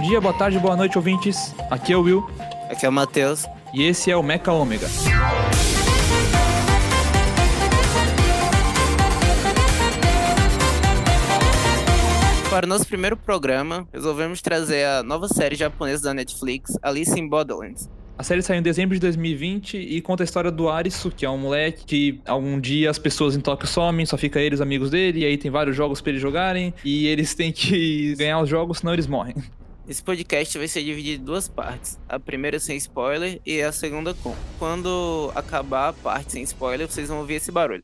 Bom dia, boa tarde, boa noite, ouvintes. Aqui é o Will. Aqui é o Matheus. E esse é o Mecha Ômega. Para o nosso primeiro programa, resolvemos trazer a nova série japonesa da Netflix, Alice in Borderlands. A série saiu em dezembro de 2020 e conta a história do Arisu, que é um moleque que algum dia as pessoas em Tóquio somem, só fica ele e os amigos dele, e aí tem vários jogos para eles jogarem, e eles têm que ganhar os jogos, senão eles morrem. Esse podcast vai ser dividido em duas partes. A primeira sem spoiler e a segunda com. Quando acabar a parte sem spoiler, vocês vão ouvir esse barulho.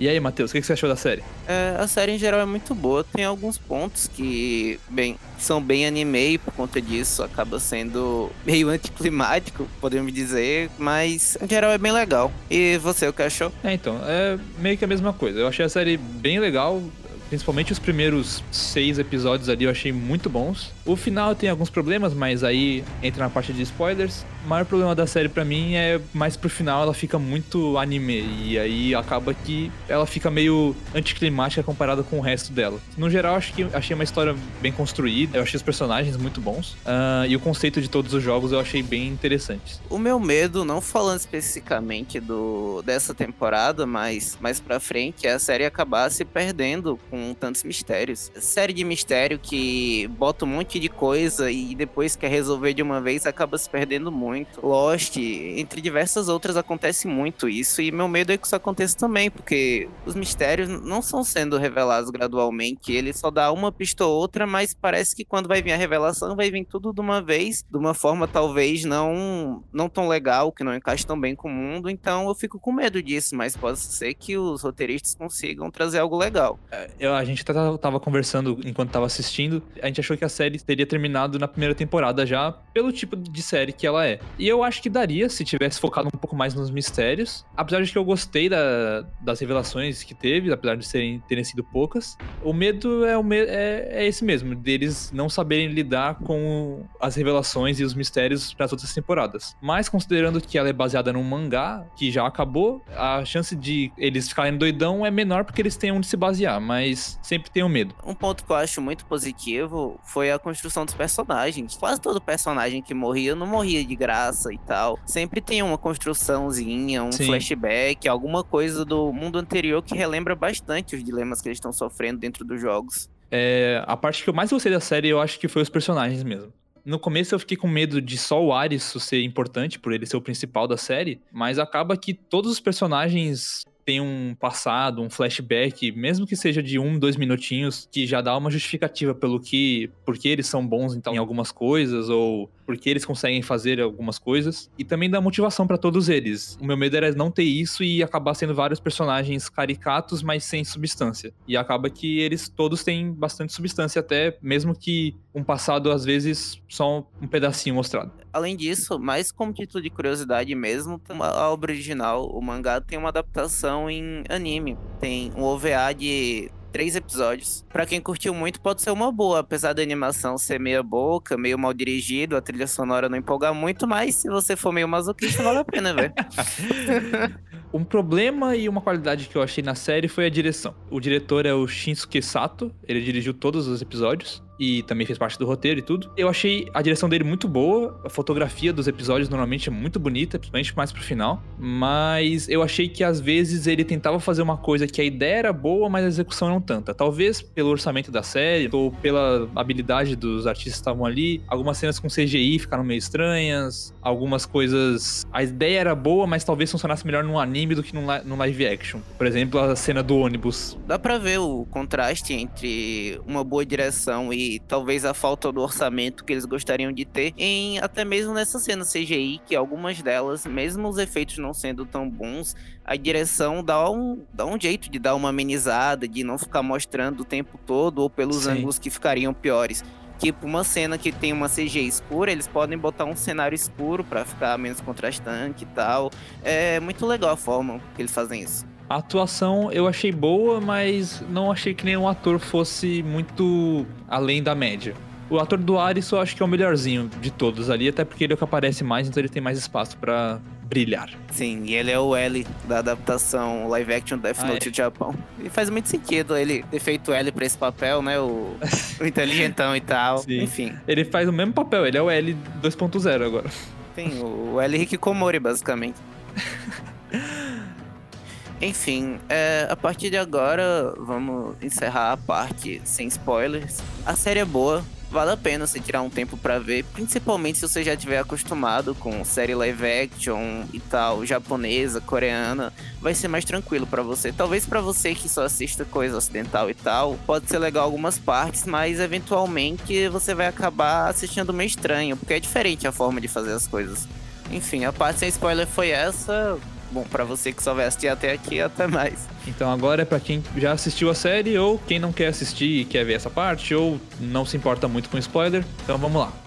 E aí, Matheus, o que você achou da série? É, a série em geral é muito boa. Tem alguns pontos que, bem, são bem anime e por conta disso acaba sendo meio anticlimático, podemos dizer, mas em geral é bem legal. E você, o que achou? É, então, é meio que a mesma coisa. Eu achei a série bem legal, Principalmente os primeiros seis episódios ali eu achei muito bons. O final tem alguns problemas, mas aí entra na parte de spoilers. O maior problema da série para mim é mais pro final ela fica muito anime. E aí acaba que ela fica meio anticlimática comparada com o resto dela. No geral, acho que achei uma história bem construída. Eu achei os personagens muito bons. Uh, e o conceito de todos os jogos eu achei bem interessante. O meu medo, não falando especificamente do dessa temporada, mas mais pra frente, é a série acabar se perdendo com tantos mistérios. Série de mistério que bota um monte de coisa e depois quer resolver de uma vez acaba se perdendo muito. Lost, entre diversas outras, acontece muito isso. E meu medo é que isso aconteça também, porque os mistérios não são sendo revelados gradualmente. Ele só dá uma pista ou outra, mas parece que quando vai vir a revelação, vai vir tudo de uma vez, de uma forma talvez não, não tão legal, que não encaixe tão bem com o mundo. Então eu fico com medo disso, mas pode ser que os roteiristas consigam trazer algo legal. É, eu, a gente até tava conversando enquanto tava assistindo, a gente achou que a série teria terminado na primeira temporada já, pelo tipo de série que ela é. E eu acho que daria se tivesse focado um pouco mais nos mistérios. Apesar de que eu gostei da, das revelações que teve, apesar de serem, terem sido poucas. O medo é, o me é, é esse mesmo, deles não saberem lidar com as revelações e os mistérios para as outras temporadas. Mas considerando que ela é baseada num mangá que já acabou, a chance de eles ficarem doidão é menor porque eles têm onde se basear. Mas sempre tenho medo. Um ponto que eu acho muito positivo foi a construção dos personagens. Quase todo personagem que morria não morria de graça e tal. Sempre tem uma construçãozinha, um Sim. flashback, alguma coisa do mundo anterior que relembra bastante os dilemas que eles estão sofrendo dentro dos jogos. É, a parte que eu mais gostei da série, eu acho que foi os personagens mesmo. No começo eu fiquei com medo de só o Arisu ser importante, por ele ser o principal da série, mas acaba que todos os personagens tem um passado, um flashback, mesmo que seja de um, dois minutinhos, que já dá uma justificativa pelo que, porque eles são bons então, em algumas coisas, ou porque eles conseguem fazer algumas coisas, e também dá motivação para todos eles. O meu medo era não ter isso e acabar sendo vários personagens caricatos, mas sem substância. E acaba que eles todos têm bastante substância, até mesmo que um passado, às vezes, só um pedacinho mostrado. Além disso, mais como título de curiosidade mesmo, a obra original, o mangá, tem uma adaptação em anime. Tem um OVA de três episódios. Para quem curtiu muito, pode ser uma boa, apesar da animação ser meia boca, meio mal dirigido, a trilha sonora não empolgar muito, mas se você for meio masoquista, vale a pena, velho. um problema e uma qualidade que eu achei na série foi a direção. O diretor é o Shinsuke Sato, ele dirigiu todos os episódios e também fez parte do roteiro e tudo. Eu achei a direção dele muito boa, a fotografia dos episódios normalmente é muito bonita, principalmente mais pro final, mas eu achei que às vezes ele tentava fazer uma coisa que a ideia era boa, mas a execução não tanta. Talvez pelo orçamento da série ou pela habilidade dos artistas que estavam ali, algumas cenas com CGI ficaram meio estranhas, algumas coisas a ideia era boa, mas talvez funcionasse melhor num anime do que num, live action. Por exemplo, a cena do ônibus. Dá para ver o contraste entre uma boa direção e talvez a falta do orçamento que eles gostariam de ter em até mesmo nessa cena CGI, que algumas delas, mesmo os efeitos não sendo tão bons, a direção dá um, dá um jeito de dar uma amenizada, de não ficar mostrando o tempo todo ou pelos Sim. ângulos que ficariam piores. Tipo, uma cena que tem uma CG escura, eles podem botar um cenário escuro para ficar menos contrastante e tal. É muito legal a forma que eles fazem isso. A atuação eu achei boa, mas não achei que nenhum ator fosse muito além da média. O ator do Aris eu acho que é o melhorzinho de todos ali, até porque ele é o que aparece mais, então ele tem mais espaço para brilhar. Sim, e ele é o L da adaptação live action Death Ah, Note é. do Japão. E faz muito sentido ele ter feito L pra esse papel, né? O, o inteligentão e tal. Sim. Enfim, Ele faz o mesmo papel, ele é o L 2.0 agora. tem o L Hikikomori, basicamente. Enfim, é, a partir de agora, vamos encerrar a parte sem spoilers. A série é boa, vale a pena você tirar um tempo pra ver, principalmente se você já tiver acostumado com série live action e tal, japonesa, coreana, vai ser mais tranquilo pra você. Talvez pra você que só assista coisa ocidental e tal, pode ser legal algumas partes, mas eventualmente você vai acabar assistindo meio estranho, porque é diferente a forma de fazer as coisas. Enfim, a parte sem spoiler foi essa. Bom, pra você que só vai assistir até aqui, até mais. Então agora é pra quem já assistiu a série ou quem não quer assistir e quer ver essa parte ou não se importa muito com spoiler. Então vamos lá.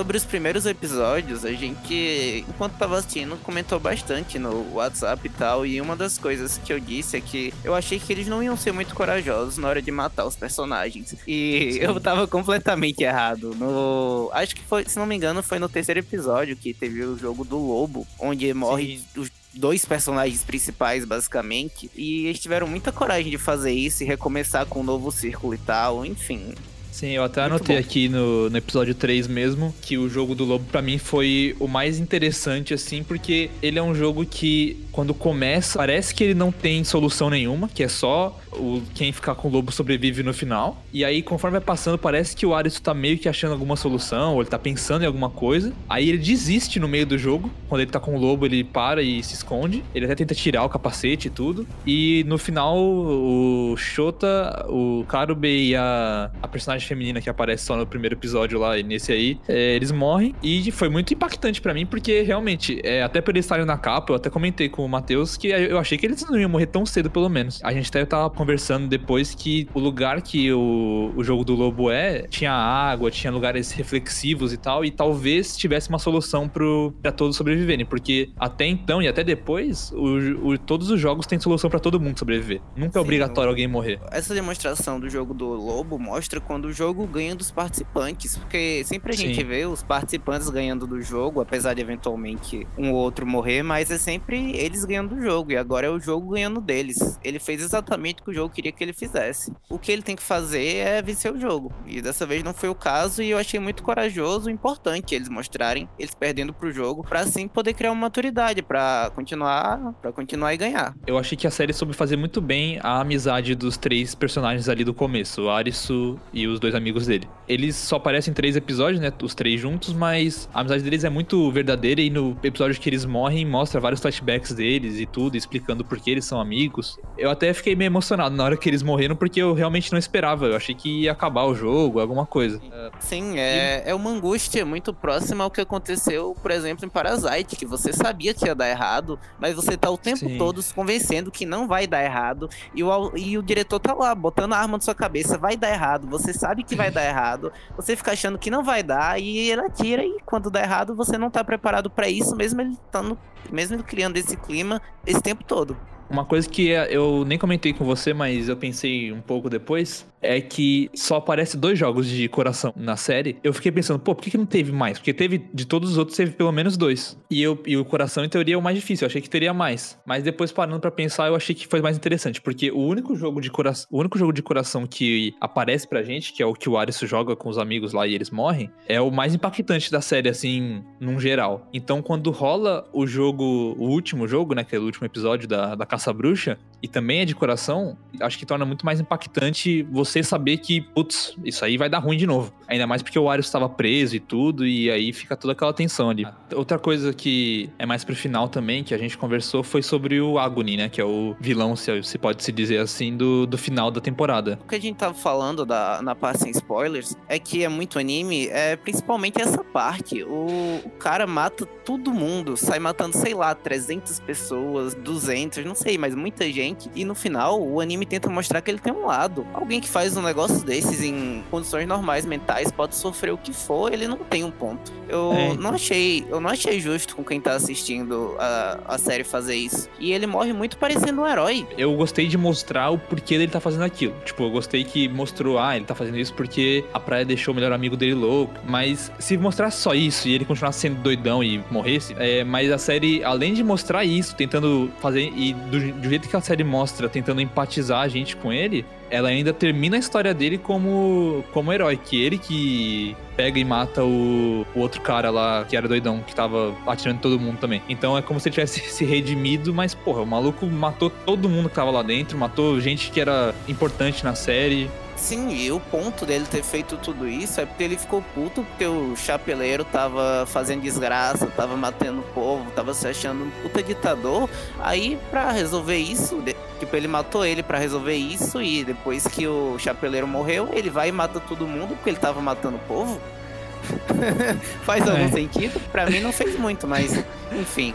Sobre os primeiros episódios, a gente, enquanto tava assistindo, comentou bastante no WhatsApp e tal. E uma das coisas que eu disse é que eu achei que eles não iam ser muito corajosos na hora de matar os personagens. E Sim. eu tava completamente errado. No. Acho que foi, se não me engano, foi no terceiro episódio que teve o jogo do lobo, onde morre os dois personagens principais, basicamente. E eles tiveram muita coragem de fazer isso e recomeçar com um novo círculo e tal. Enfim, Sim, eu até Muito anotei bom. aqui no, no episódio 3 mesmo que o jogo do Lobo pra mim foi o mais interessante, assim, porque ele é um jogo que, quando começa, parece que ele não tem solução nenhuma, que é só o, quem ficar com o lobo sobrevive no final. E aí, conforme vai passando, parece que o Arius tá meio que achando alguma solução, ou ele tá pensando em alguma coisa. Aí ele desiste no meio do jogo. Quando ele tá com o lobo, ele para e se esconde. Ele até tenta tirar o capacete e tudo. E no final, o Shota, o Karube e a, a personagem feminina que aparece só no primeiro episódio lá e nesse aí, é, eles morrem. E foi muito impactante pra mim, porque realmente, é, até por eles estarem na capa, eu até comentei com o Matheus que eu achei que eles não iam morrer tão cedo, pelo menos. A gente até tava conversando depois que o lugar que o, o jogo do lobo é tinha água, tinha lugares reflexivos e tal, e talvez tivesse uma solução pro, pra todos sobreviverem, porque até então e até depois, o, o- todos os jogos têm solução pra todo mundo sobreviver. Nunca é Sim, obrigatório alguém morrer. essa demonstração do jogo do Lobo mostra quando o jogo ganha dos participantes, porque sempre a Sim. gente vê os participantes ganhando do jogo, apesar de eventualmente um ou outro morrer, mas é sempre eles ganhando do jogo, e agora é o jogo ganhando deles. Ele fez exatamente o que o jogo queria que ele fizesse. O que ele tem que fazer é vencer o jogo, e dessa vez não foi o caso, e eu achei muito corajoso e importante eles mostrarem eles perdendo pro jogo, pra assim poder criar uma maturidade, pra continuar, para continuar e ganhar. Eu achei que a série soube fazer muito bem a amizade dos três personagens ali do começo, o Arisu e os dois amigos dele. Eles só aparecem em três episódios, né? Os três juntos, mas a amizade deles é muito verdadeira e no episódio que eles morrem mostra vários flashbacks deles e tudo, explicando por que eles são amigos. Eu até fiquei meio emocionado na hora que eles morreram, porque eu realmente não esperava. Eu achei que ia acabar o jogo, alguma coisa. Sim, é, é uma angústia muito próxima ao que aconteceu, por exemplo, em Parasite, que você sabia que ia dar errado, mas você tá o tempo Sim. todo se convencendo que não vai dar errado, e o, e o diretor tá lá, botando a arma na sua cabeça, vai dar errado, você sabe que vai dar errado, você fica achando que não vai dar, e ele atira, e quando dá errado, você não tá preparado pra isso, mesmo ele estando, mesmo ele criando esse clima esse tempo todo. Uma coisa que eu nem comentei com você, mas eu pensei um pouco depois, é que só aparece dois jogos de coração na série. Eu fiquei pensando, pô, por que, que não teve mais? Porque teve, de todos os outros, teve pelo menos dois. E, eu, e o coração, em teoria, é o mais difícil. Eu achei que teria mais. Mas depois, parando pra pensar, eu achei que foi mais interessante. Porque o único jogo de coração, o único jogo de coração que aparece pra gente, que é o que o Arius joga com os amigos lá e eles morrem, é o mais impactante da série, assim, num geral. Então, quando rola o jogo, o último jogo, né, que é o último episódio da, da Caça-Bruxa, e também é de coração, acho que torna muito mais impactante você saber que, putz, isso aí vai dar ruim de novo. Ainda mais porque o Arius estava preso e tudo, e aí fica toda aquela tensão ali. Outra coisa que é mais pro final também, que a gente conversou, foi sobre o Agony, né, que é o vilão, se, se pode se dizer assim, do, do final da temporada. O que a gente tava falando da, na parte sem spoilers é que é muito anime, é principalmente essa parte. O, o cara mata todo mundo, sai matando, sei lá, 300 pessoas, 200, não sei, mas muita gente. E no final, o anime tenta mostrar que ele tem um lado. Alguém que faz um negócio desses em condições normais mentais pode sofrer o que for, ele não tem um ponto. Eu é. não achei, eu não achei justo com quem tá assistindo a, a série fazer isso. E ele morre muito parecendo um herói. Eu gostei de mostrar o porquê dele tá fazendo aquilo. Tipo, eu gostei que mostrou, ah, ele tá fazendo isso porque a praia deixou o melhor amigo dele louco. Mas se mostrasse só isso e ele continuasse sendo doidão e morresse, é, mas a série, além de mostrar isso, tentando fazer, e do, do jeito que a série mostra, tentando empatizar a gente com ele, ela ainda termina a história dele como, como herói, que ele que pega e mata o, o, outro cara lá, que era doidão, que tava atirando todo mundo também. Então é como se ele tivesse se redimido, mas, porra, o maluco matou todo mundo que tava lá dentro, matou gente que era importante na série. Sim, e o ponto dele ter feito tudo isso é porque ele ficou puto porque o chapeleiro tava fazendo desgraça, tava matando o povo, tava se achando um puta ditador. Aí, pra resolver isso, tipo, ele matou ele para resolver isso e depois que o chapeleiro morreu, ele vai e mata todo mundo porque ele tava matando o povo. Faz algum é. sentido? Pra mim não fez muito, mas enfim.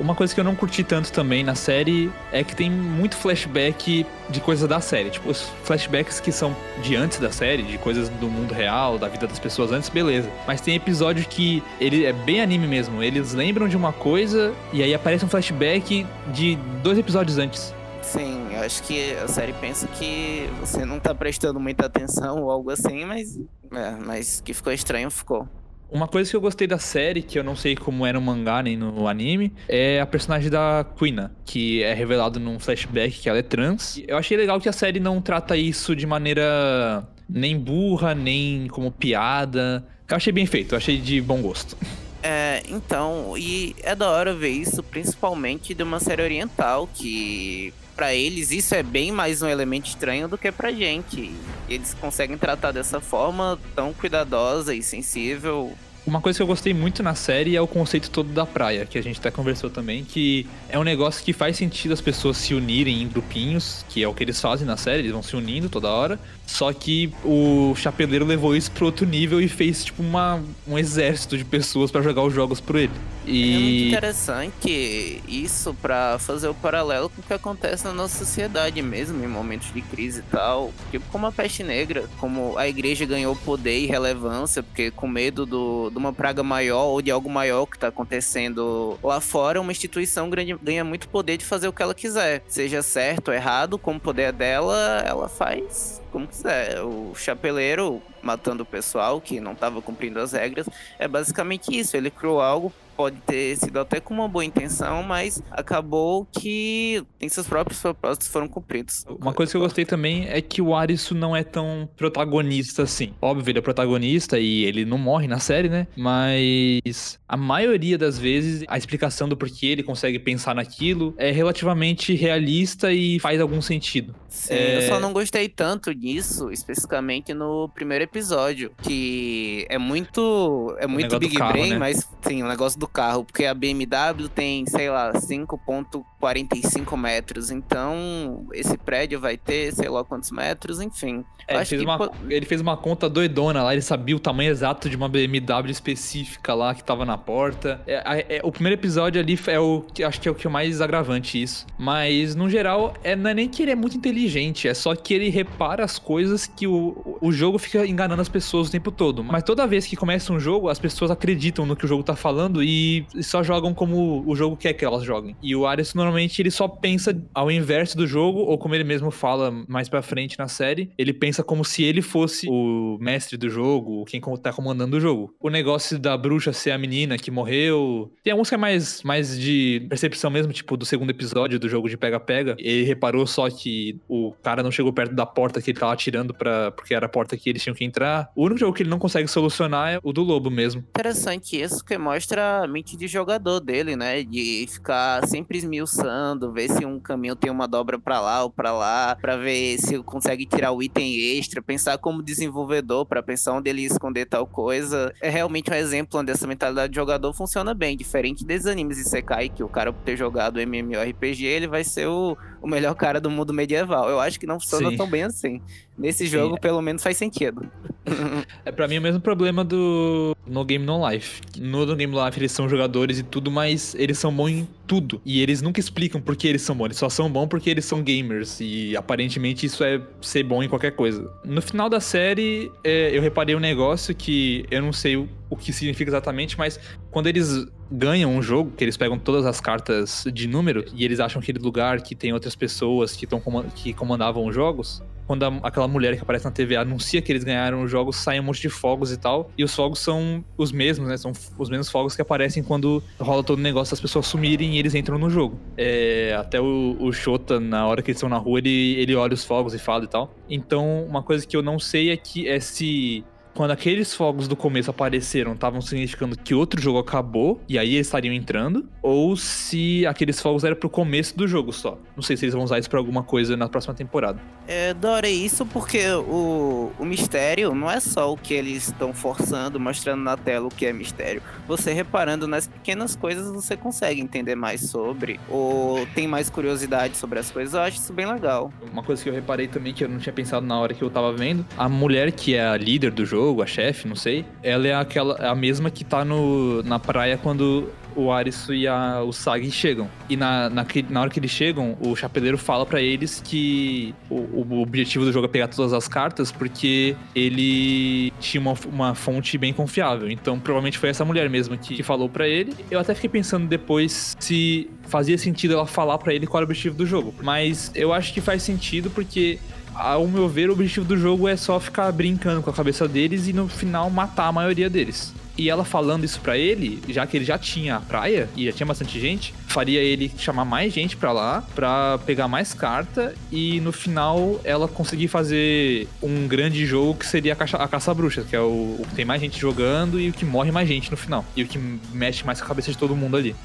Uma coisa que eu não curti tanto também na série é que tem muito flashback de coisas da série. Tipo, os flashbacks que são de antes da série, de coisas do mundo real, da vida das pessoas antes, beleza. Mas tem episódio que ele é bem anime mesmo. Eles lembram de uma coisa e aí aparece um flashback de dois episódios antes. Sim, eu acho que a série pensa que você não tá prestando muita atenção ou algo assim, mas, é, mas que ficou estranho, ficou. Uma coisa que eu gostei da série, que eu não sei como é no mangá nem no anime, é a personagem da Quina, que é revelado num flashback que ela é trans. Eu achei legal que a série não trata isso de maneira nem burra, nem como piada. Eu achei bem feito, eu achei de bom gosto. É, então, e é da hora ver isso, principalmente de uma série oriental, que para eles isso é bem mais um elemento estranho do que pra gente. Eles conseguem tratar dessa forma tão cuidadosa e sensível uma coisa que eu gostei muito na série é o conceito todo da praia, que a gente até conversou também, que é um negócio que faz sentido as pessoas se unirem em grupinhos, que é o que eles fazem na série, eles vão se unindo toda hora. Só que o Chapeleiro levou isso pro outro nível e fez tipo uma, um exército de pessoas para jogar os jogos por ele. E... É muito interessante isso para fazer o paralelo com o que acontece na nossa sociedade mesmo, em momentos de crise e tal. Tipo como a peste negra, como a igreja ganhou poder e relevância, porque com medo do, de uma praga maior ou de algo maior que tá acontecendo lá fora, uma instituição ganha muito poder de fazer o que ela quiser. Seja certo ou errado, como o poder é dela, ela faz como quiser. O chapeleiro matando o pessoal que não estava cumprindo as regras é basicamente isso. Ele criou algo pode ter sido até com uma boa intenção, mas acabou que tem seus próprios propósitos foram cumpridos. Uma coisa que eu gostei também é que o Arisu não é tão protagonista assim. Óbvio, ele é protagonista e ele não morre na série, né? Mas a maioria das vezes a explicação do porquê ele consegue pensar naquilo é relativamente realista e faz algum sentido. Sim, é... eu só não gostei tanto disso, especificamente no primeiro episódio, que é muito é muito Big carro, Brain, né? mas sim, o negócio do carro, porque a BMW tem, sei lá, 5.45 metros, então esse prédio vai ter, sei lá quantos metros, enfim. É, ele, fez uma, ele, fez uma, conta doidona lá, ele sabia o tamanho exato de uma BMW específica lá que tava na porta. É, é, o primeiro episódio ali é o que acho que é o que é mais agravante isso. Mas, no geral, é, não é nem que ele é muito inteligente, é só que ele repara as coisas que o, o jogo fica enganando as pessoas o tempo todo. Mas toda vez que começa um jogo, as pessoas acreditam no que o jogo tá falando e e só jogam como o jogo quer que elas joguem. E o Arius normalmente ele só pensa ao inverso do jogo, ou como ele mesmo fala mais pra frente na série, ele pensa como se ele fosse o mestre do jogo, quem tá comandando o jogo. O negócio da bruxa ser a menina que morreu. Tem alguns que é mais, mais de percepção mesmo, tipo do segundo episódio do jogo de pega-pega. Ele reparou só que o cara não chegou perto da porta que ele tava atirando pra, porque era a porta que eles tinham que entrar. O único jogo que ele não consegue solucionar é o do lobo mesmo. Interessante isso, que mostra de jogador dele, né? De ficar sempre esmiuçando, ver se um caminho tem uma dobra para lá ou para lá, para ver se consegue tirar o item extra, pensar como desenvolvedor para pensar onde ele esconder tal coisa. É realmente um exemplo onde essa mentalidade de jogador funciona bem, diferente desses animes de Sekai, que o cara por ter jogado MMORPG, ele vai ser o, o melhor cara do mundo medieval. Eu acho que não funciona Sim. tão bem assim. Nesse jogo, Sim. pelo menos, faz sentido. é para mim o mesmo problema do No Game No Life. No No Game No Life eles são jogadores e tudo, mas eles são bons em tudo. E eles nunca explicam por que eles são bons. Eles só são bons porque eles são gamers. E aparentemente isso é ser bom em qualquer coisa. No final da série, é, eu reparei um negócio que eu não sei o, o que significa exatamente, mas quando eles ganham um jogo, que eles pegam todas as cartas de número e eles acham aquele lugar que tem outras pessoas que, tão, que comandavam os jogos, quando a, aquela mulher que aparece na TV anuncia que eles ganharam os jogos, saem um monte de fogos e tal. E os fogos são os mesmos, né? São os mesmos fogos que aparecem quando rola todo o negócio das pessoas sumirem eles entram no jogo. É, até o, o Shota, na hora que eles estão na rua, ele, ele olha os fogos e fala e tal. Então, uma coisa que eu não sei é que é se quando aqueles fogos do começo apareceram, estavam significando que outro jogo acabou e aí eles estariam entrando, ou se aqueles fogos eram pro começo do jogo só. Não sei se eles vão usar isso pra alguma coisa na próxima temporada. É, adorei isso porque o, o mistério não é só o que eles estão forçando, mostrando na tela o que é mistério. Você reparando nas pequenas coisas, você consegue entender mais sobre, ou tem mais curiosidade sobre as coisas. Eu acho isso bem legal. Uma coisa que eu reparei também que eu não tinha pensado na hora que eu tava vendo, a mulher que é a líder do jogo, jogo, a chefe, não sei, ela é aquela a mesma que tá no, na praia quando o Arisu e a, o Sagi chegam. E na, na, na hora que eles chegam, o chapeleiro fala para eles que o, o, objetivo do jogo é pegar todas as cartas porque ele tinha uma, uma fonte bem confiável. Então provavelmente foi essa mulher mesmo que, que falou para ele. Eu até fiquei pensando depois se fazia sentido ela falar para ele qual era o objetivo do jogo. Mas eu acho que faz sentido porque ao meu ver, o objetivo do jogo é só ficar brincando com a cabeça deles e no final matar a maioria deles. E ela falando isso para ele, já que ele já tinha a praia e já tinha bastante gente, faria ele chamar mais gente para lá, para pegar mais carta e no final ela conseguir fazer um grande jogo que seria a, caça, a caça-bruxa, que é o, o que tem mais gente jogando e o que morre mais gente no final. E o que mexe mais com a cabeça de todo mundo ali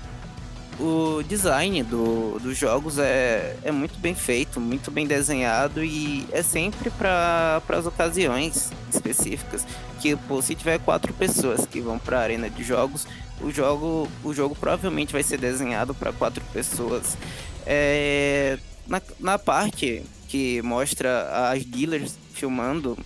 o design do, dos jogos é, é muito bem feito, muito bem desenhado e é sempre para as ocasiões específicas. Que pô, se tiver quatro pessoas que vão para a arena de jogos, o jogo, o jogo provavelmente vai ser desenhado para quatro pessoas. É, na, na parte que mostra as dealers filmando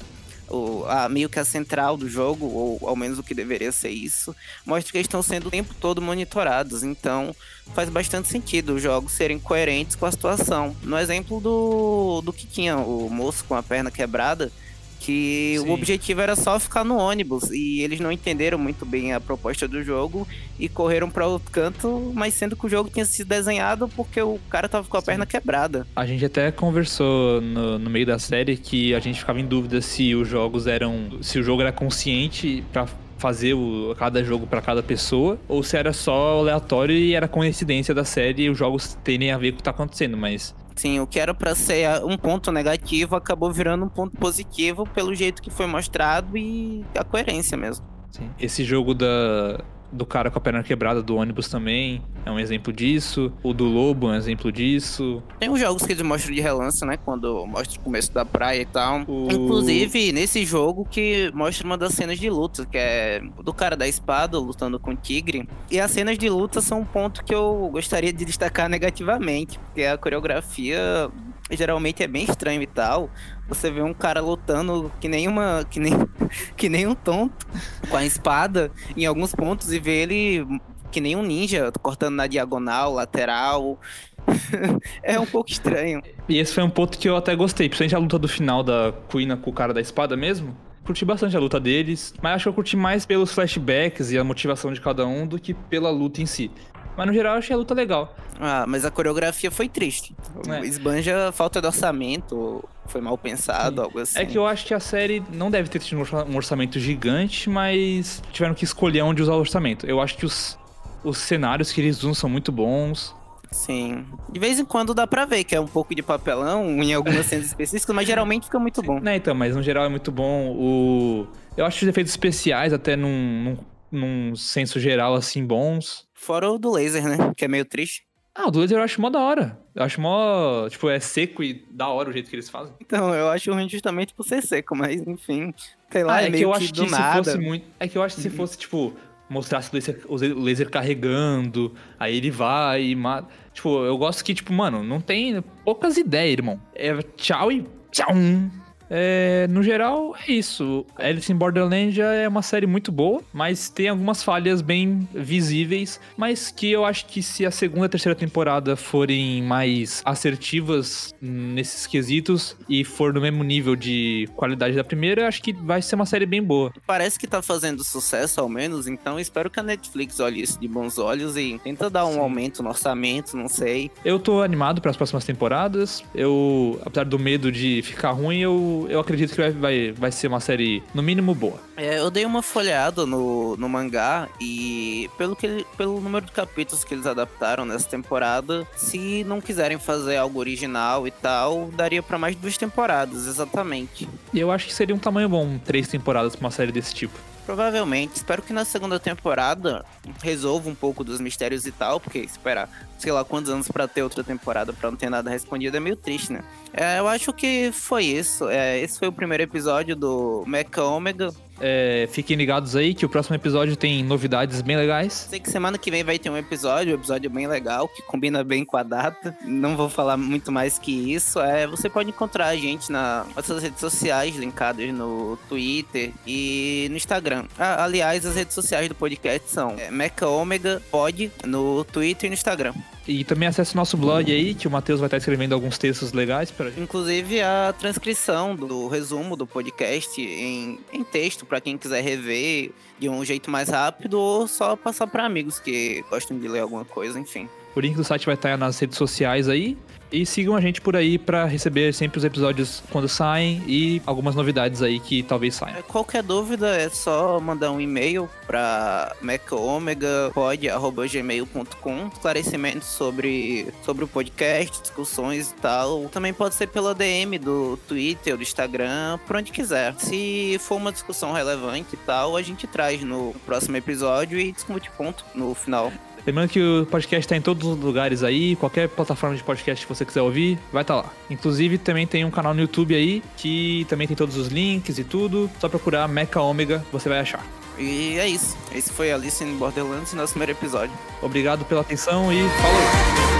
o, a, meio que a central do jogo, ou ao menos o que deveria ser isso, mostra que eles estão sendo o tempo todo monitorados. Então faz bastante sentido os jogos serem coerentes com a situação. No exemplo do, do que tinha o moço com a perna quebrada, que Sim. o objetivo era só ficar no ônibus e eles não entenderam muito bem a proposta do jogo e correram para outro canto, mas sendo que o jogo tinha sido desenhado porque o cara tava com a Sim. perna quebrada. A gente até conversou no, no meio da série que a gente ficava em dúvida se os jogos eram, se o jogo era consciente para fazer o, cada jogo para cada pessoa, ou se era só aleatório e era coincidência da série e os jogos terem a ver com o que tá acontecendo, mas Sim, o que era para ser um ponto negativo acabou virando um ponto positivo pelo jeito que foi mostrado e a coerência mesmo. Sim. Esse jogo da, do cara com a perna quebrada do ônibus também é um exemplo disso. O do lobo é um exemplo disso. Tem uns jogos que eles mostram de relance, né? Quando mostra o começo da praia e tal. O... Inclusive, nesse jogo que mostra uma das cenas de luta, que é do cara da espada lutando com o tigre. E as cenas de luta são um ponto que eu gostaria de destacar negativamente, porque a coreografia geralmente é bem estranho e tal. Você vê um cara lutando que nem uma. que nem, que nem um tonto com a espada em alguns pontos e vê ele que nem um ninja, cortando na diagonal, lateral. é um pouco estranho. E esse foi um ponto que eu até gostei, principalmente a luta do final da Queen com o cara da espada mesmo. Curti bastante a luta deles, mas acho que eu curti mais pelos flashbacks e a motivação de cada um do que pela luta em si. Mas no geral eu achei a luta legal. Ah, mas a coreografia foi triste. É. Esbanja falta de orçamento, foi mal pensado, Sim. algo assim. É que eu acho que a série não deve ter tido um orçamento gigante, mas tiveram que escolher onde usar o orçamento. Eu acho que os, os cenários que eles usam são muito bons. Sim. De vez em quando dá pra ver que é um pouco de papelão em algumas cenas específicas, mas geralmente fica muito bom. Né, então, mas no geral é muito bom. O... Eu acho os efeitos especiais até num, num, num senso geral, assim, bons. Fora o do laser, né? Que é meio triste. Ah, o do laser eu acho mó da hora. Eu acho mó. Tipo, é seco e da hora o jeito que eles fazem. Então, eu acho ruim justamente por ser seco, mas enfim. Sei lá, ah, é, é que eu acho que, que se nada. fosse muito. É que eu acho que se uhum. fosse, tipo, mostrasse o laser, o laser carregando, aí ele vai e mata. Tipo, eu gosto que, tipo, mano, não tem poucas ideias, irmão. É tchau e tchau. É, no geral, é isso. Alice in Borderland já é uma série muito boa, mas tem algumas falhas bem visíveis, mas que eu acho que se a segunda e terceira temporada forem mais assertivas nesses quesitos e for no mesmo nível de qualidade da primeira, acho que vai ser uma série bem boa. Parece que tá fazendo sucesso ao menos, então espero que a Netflix olhe isso de bons olhos e tenta dar um Sim. aumento no orçamento, não sei. Eu tô animado para as próximas temporadas. Eu, apesar do medo de ficar ruim, eu, eu acredito que vai, vai, vai ser uma série, no mínimo, boa. É, eu dei uma folhada no, no mangá e pelo, que, pelo número de capítulos que eles adaptaram nessa temporada, se não quiserem fazer algo original e tal, daria para mais duas temporadas, exatamente. E eu acho que seria um tamanho bom, três temporadas pra uma série desse tipo. Provavelmente. Espero que na segunda temporada resolva um pouco dos mistérios e tal, porque esperar, sei lá, quantos anos para ter outra temporada para não ter nada respondido é meio triste, né? É, eu acho que foi isso. É, esse foi o primeiro episódio do Mecha Omega. É, fiquem ligados aí que o próximo episódio tem novidades bem legais. Sei que semana que vem vai ter um episódio, um episódio bem legal, que combina bem com a data. Não vou falar muito mais que isso. É, você pode encontrar a gente nas nossas redes sociais, linkadas no Twitter e no Instagram. Ah, aliás, as redes sociais do podcast são é, Omega Pod no Twitter e no Instagram. E também acesse o nosso blog aí, que o Matheus vai estar escrevendo alguns textos legais para Inclusive a transcrição do resumo do podcast em, em texto para quem quiser rever de um jeito mais rápido ou só passar para amigos que gostam de ler alguma coisa, enfim. O link do site vai estar nas redes sociais aí. E sigam a gente por aí para receber sempre os episódios quando saem e algumas novidades aí que talvez saiam. É, qualquer dúvida é só mandar um e-mail para mecaomegapod.gmail.com esclarecimentos sobre, sobre o podcast, discussões e tal. Também pode ser pela DM do Twitter, do Instagram, por onde quiser. Se for uma discussão relevante e tal, a gente traz no próximo episódio e discute ponto no final. Lembrando que o podcast está em todos os lugares aí, qualquer plataforma de podcast que você quiser ouvir, vai estar tá lá. Inclusive, também tem um canal no YouTube aí, que também tem todos os links e tudo. Só procurar Mecha Omega, você vai achar. E é isso. Esse foi Alice in Borderlands, nosso primeiro episódio. Obrigado pela atenção e falou!